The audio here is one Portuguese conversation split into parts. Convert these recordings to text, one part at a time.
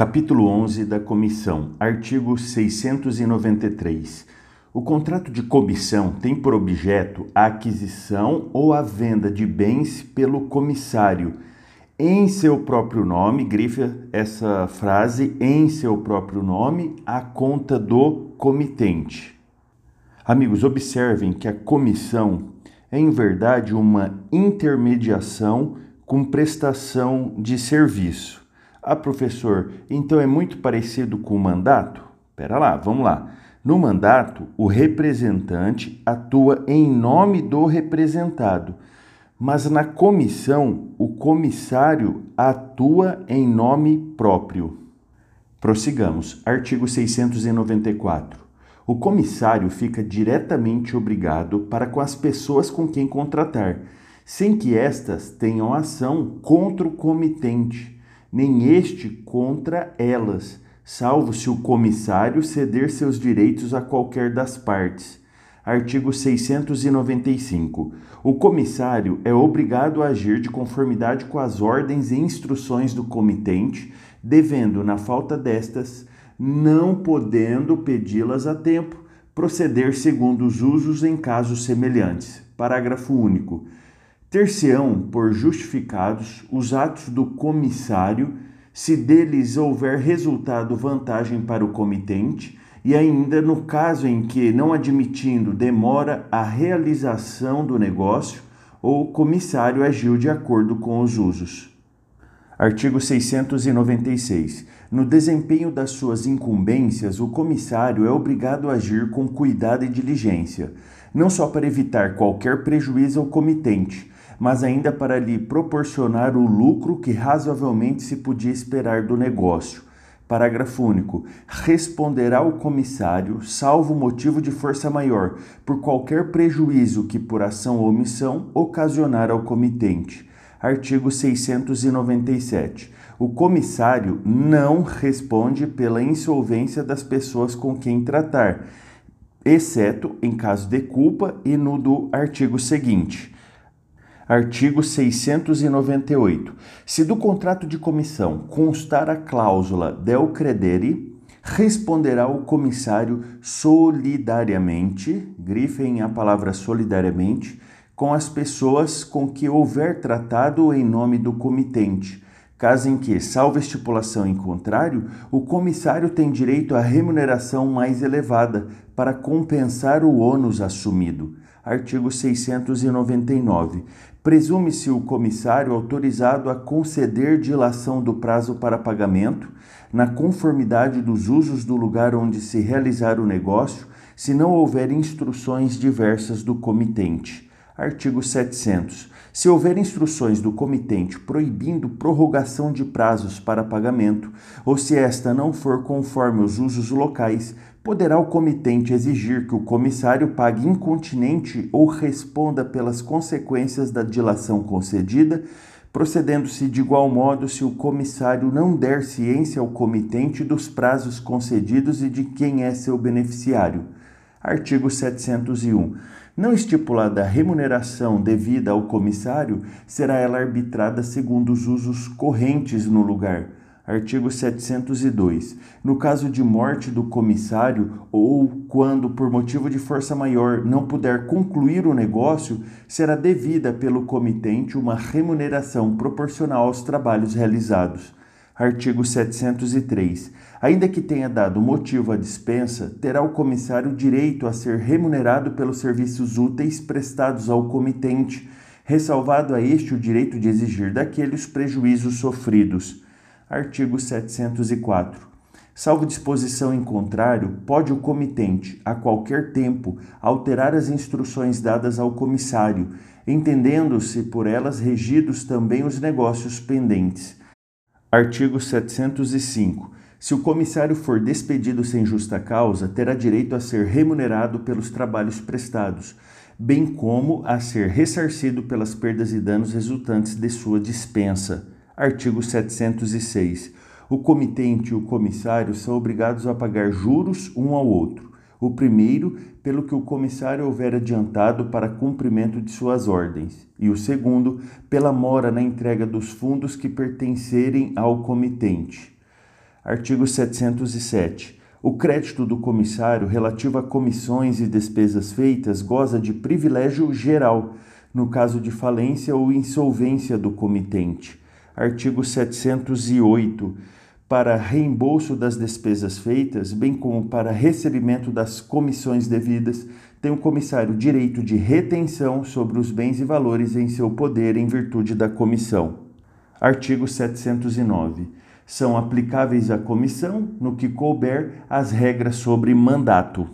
Capítulo 11 da Comissão, artigo 693. O contrato de comissão tem por objeto a aquisição ou a venda de bens pelo comissário em seu próprio nome, grifa essa frase, em seu próprio nome, a conta do comitente. Amigos, observem que a comissão é em verdade uma intermediação com prestação de serviço. Ah, professor, então é muito parecido com o mandato? Espera lá, vamos lá. No mandato, o representante atua em nome do representado, mas na comissão, o comissário atua em nome próprio. Prossigamos. Artigo 694. O comissário fica diretamente obrigado para com as pessoas com quem contratar sem que estas tenham ação contra o comitente, nem este contra elas, salvo se o comissário ceder seus direitos a qualquer das partes. Artigo 695. O comissário é obrigado a agir de conformidade com as ordens e instruções do comitente, devendo, na falta destas, não podendo pedi-las a tempo, proceder segundo os usos em casos semelhantes. Parágrafo único ter-se-ão por justificados os atos do comissário, se deles houver resultado vantagem para o comitente, e ainda no caso em que, não admitindo demora a realização do negócio, o comissário agiu de acordo com os usos. Artigo 696. No desempenho das suas incumbências, o comissário é obrigado a agir com cuidado e diligência, não só para evitar qualquer prejuízo ao comitente, mas ainda para lhe proporcionar o lucro que razoavelmente se podia esperar do negócio. Parágrafo único. Responderá o comissário, salvo motivo de força maior, por qualquer prejuízo que, por ação ou omissão, ocasionar ao comitente. Artigo 697. O comissário não responde pela insolvência das pessoas com quem tratar, exceto em caso de culpa e no do artigo seguinte. Artigo 698. Se do contrato de comissão constar a cláusula del credere, responderá o comissário solidariamente, grifem a palavra solidariamente, com as pessoas com que houver tratado em nome do comitente, caso em que, salvo estipulação em contrário, o comissário tem direito à remuneração mais elevada para compensar o ônus assumido. Artigo 699. Presume-se o comissário autorizado a conceder dilação do prazo para pagamento, na conformidade dos usos do lugar onde se realizar o negócio, se não houver instruções diversas do comitente. Artigo 700. Se houver instruções do comitente proibindo prorrogação de prazos para pagamento, ou se esta não for conforme os usos locais, poderá o comitente exigir que o comissário pague incontinente ou responda pelas consequências da dilação concedida, procedendo-se de igual modo se o comissário não der ciência ao comitente dos prazos concedidos e de quem é seu beneficiário. Artigo 701. Não estipulada a remuneração devida ao comissário, será ela arbitrada segundo os usos correntes no lugar Artigo 702. No caso de morte do comissário ou quando, por motivo de força maior, não puder concluir o negócio, será devida pelo comitente uma remuneração proporcional aos trabalhos realizados. Artigo 703. Ainda que tenha dado motivo à dispensa, terá o comissário direito a ser remunerado pelos serviços úteis prestados ao comitente, ressalvado a este o direito de exigir daquele os prejuízos sofridos. Artigo 704. Salvo disposição em contrário, pode o comitente, a qualquer tempo, alterar as instruções dadas ao comissário, entendendo-se por elas regidos também os negócios pendentes. Artigo 705. Se o comissário for despedido sem justa causa, terá direito a ser remunerado pelos trabalhos prestados, bem como a ser ressarcido pelas perdas e danos resultantes de sua dispensa. Artigo 706. O comitente e o comissário são obrigados a pagar juros um ao outro. O primeiro, pelo que o comissário houver adiantado para cumprimento de suas ordens, e o segundo, pela mora na entrega dos fundos que pertencerem ao comitente. Artigo 707. O crédito do comissário relativo a comissões e despesas feitas goza de privilégio geral, no caso de falência ou insolvência do comitente. Artigo 708. Para reembolso das despesas feitas, bem como para recebimento das comissões devidas, tem o comissário direito de retenção sobre os bens e valores em seu poder em virtude da comissão. Artigo 709 são aplicáveis à comissão, no que couber, as regras sobre mandato.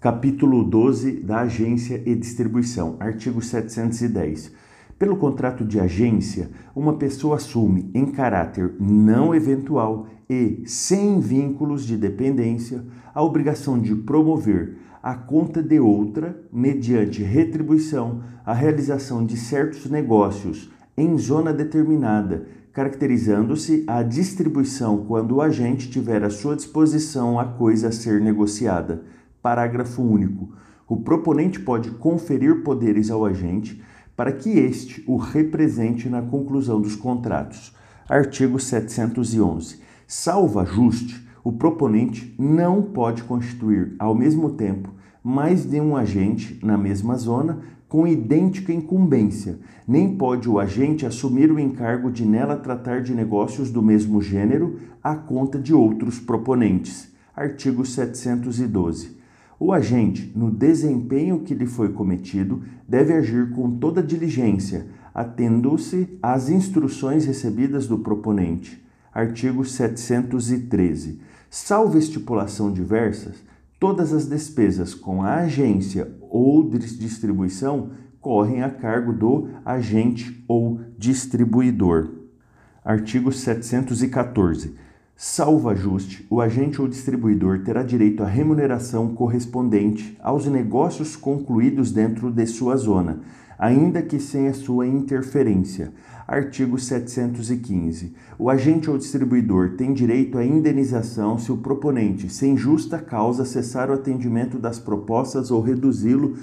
Capítulo 12 da Agência e Distribuição, artigo 710. Pelo contrato de agência, uma pessoa assume, em caráter não eventual e sem vínculos de dependência, a obrigação de promover, à conta de outra, mediante retribuição, a realização de certos negócios em zona determinada, caracterizando-se a distribuição quando o agente tiver à sua disposição a coisa a ser negociada. Parágrafo único. O proponente pode conferir poderes ao agente para que este o represente na conclusão dos contratos. Artigo 711. Salvo ajuste, o proponente não pode constituir ao mesmo tempo mais de um agente na mesma zona com idêntica incumbência, nem pode o agente assumir o encargo de nela tratar de negócios do mesmo gênero à conta de outros proponentes. Artigo 712. O agente, no desempenho que lhe foi cometido, deve agir com toda diligência, atendo-se às instruções recebidas do proponente. Artigo 713. Salvo estipulação diversas, Todas as despesas com a agência ou distribuição correm a cargo do agente ou distribuidor. Artigo 714. Salvo ajuste, o agente ou distribuidor terá direito à remuneração correspondente aos negócios concluídos dentro de sua zona, ainda que sem a sua interferência, Artigo 715. O agente ou distribuidor tem direito à indenização se o proponente, sem justa causa, cessar o atendimento das propostas ou reduzi-lo,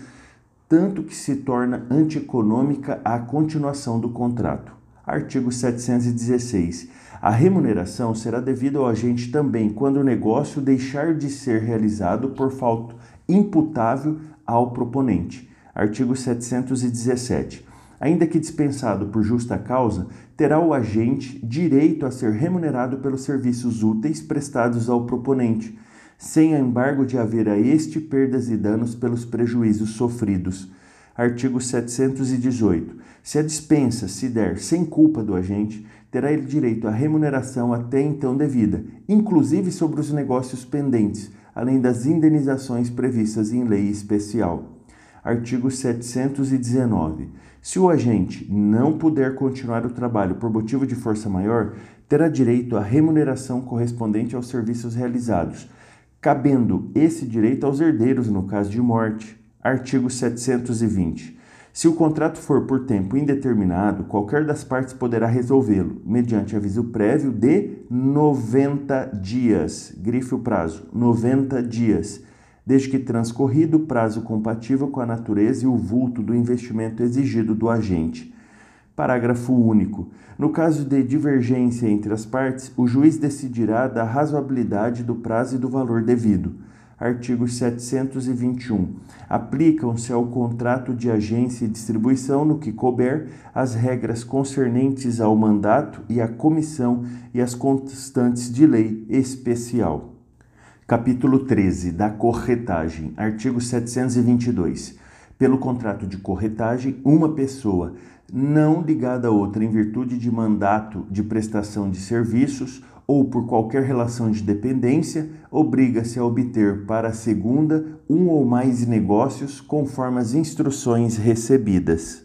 tanto que se torna antieconômica a continuação do contrato. Artigo 716. A remuneração será devida ao agente também quando o negócio deixar de ser realizado por falta imputável ao proponente. Artigo 717 ainda que dispensado por justa causa, terá o agente direito a ser remunerado pelos serviços úteis prestados ao proponente, sem embargo de haver a este perdas e danos pelos prejuízos sofridos. Artigo 718. Se a dispensa se der sem culpa do agente, terá ele direito à remuneração até então devida, inclusive sobre os negócios pendentes, além das indenizações previstas em lei especial. Artigo 719. Se o agente não puder continuar o trabalho por motivo de força maior, terá direito à remuneração correspondente aos serviços realizados, cabendo esse direito aos herdeiros no caso de morte. Artigo 720. Se o contrato for por tempo indeterminado, qualquer das partes poderá resolvê-lo, mediante aviso prévio de 90 dias. Grife o prazo: 90 dias desde que transcorrido o prazo compatível com a natureza e o vulto do investimento exigido do agente. Parágrafo único. No caso de divergência entre as partes, o juiz decidirá da razoabilidade do prazo e do valor devido. Artigo 721. Aplicam-se ao contrato de agência e distribuição, no que couber, as regras concernentes ao mandato e à comissão e as constantes de lei especial. Capítulo 13 da corretagem, artigo 722. Pelo contrato de corretagem, uma pessoa não ligada a outra em virtude de mandato de prestação de serviços ou por qualquer relação de dependência, obriga-se a obter para a segunda um ou mais negócios conforme as instruções recebidas.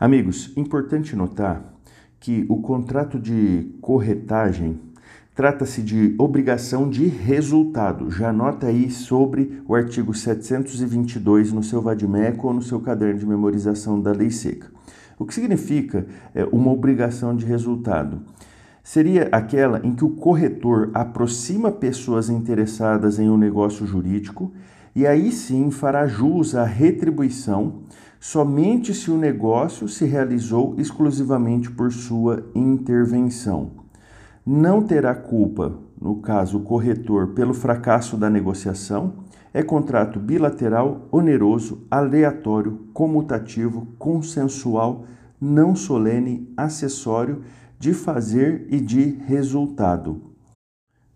Amigos, importante notar que o contrato de corretagem Trata-se de obrigação de resultado. Já anota aí sobre o artigo 722 no seu Vadimeco ou no seu caderno de memorização da lei seca. O que significa é, uma obrigação de resultado? Seria aquela em que o corretor aproxima pessoas interessadas em um negócio jurídico e aí sim fará jus à retribuição somente se o negócio se realizou exclusivamente por sua intervenção. não terá culpa, no caso o corretor, pelo fracasso da negociação. É contrato bilateral, oneroso, aleatório, comutativo, consensual, não solene, acessório, de fazer e de resultado.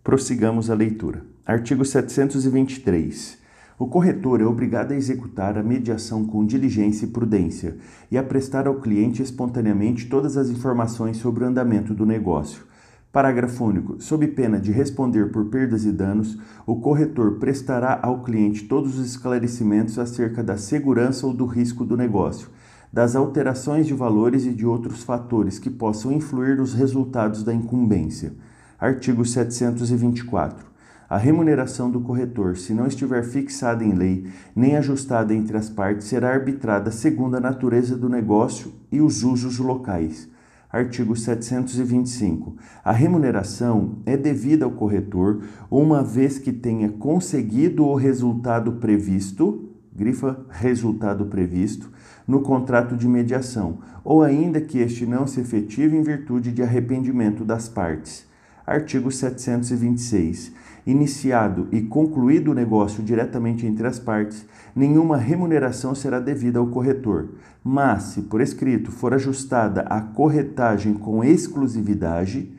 Prossigamos a leitura. Artigo 723. O corretor é obrigado a executar a mediação com diligência e prudência e a prestar ao cliente espontaneamente todas as informações sobre o andamento do negócio. Parágrafo único. Sob pena de responder por perdas e danos, o corretor prestará ao cliente todos os esclarecimentos acerca da segurança ou do risco do negócio, das alterações de valores e de outros fatores que possam influir nos resultados da incumbência. Artigo 724. A remuneração do corretor, se não estiver fixada em lei nem ajustada entre as partes, será arbitrada segundo a natureza do negócio e os usos locais. Artigo 725. A remuneração é devida ao corretor uma vez que tenha conseguido o resultado previsto, grifa resultado previsto, no contrato de mediação, ou ainda que este não se efetive em virtude de arrependimento das partes. Artigo 726. Iniciado e concluído o negócio diretamente entre as partes, nenhuma remuneração será devida ao corretor, mas, se por escrito for ajustada a corretagem com exclusividade,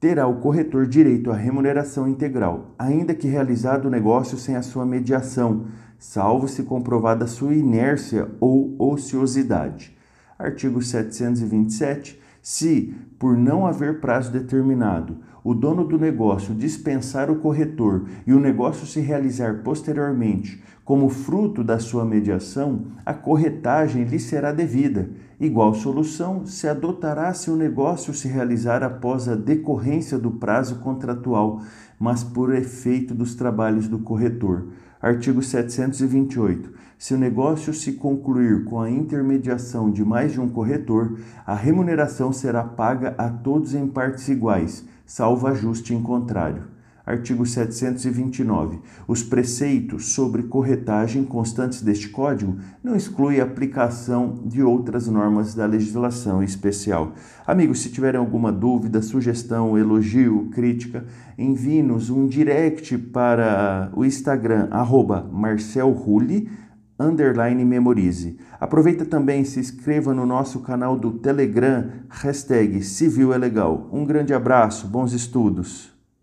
terá o corretor direito à remuneração integral, ainda que realizado o negócio sem a sua mediação, salvo se comprovada sua inércia ou ociosidade. Artigo 727. Se, por não haver prazo determinado, o dono do negócio dispensar o corretor e o negócio se realizar posteriormente como fruto da sua mediação, a corretagem lhe será devida. Igual solução se adotará se o negócio se realizar após a decorrência do prazo contratual, mas por efeito dos trabalhos do corretor. Artigo 728. Se o negócio se concluir com a intermediação de mais de um corretor, a remuneração será paga a todos em partes iguais, salvo ajuste em contrário. Artigo 729. Os preceitos sobre corretagem constantes deste Código não excluem a aplicação de outras normas da legislação especial. Amigos, se tiverem alguma dúvida, sugestão, elogio, crítica, envie-nos um direct para o Instagram, arroba marcelrulli, underline memorize. Aproveita também e se inscreva no nosso canal do Telegram, hashtag Civil é Legal. Um grande abraço, bons estudos!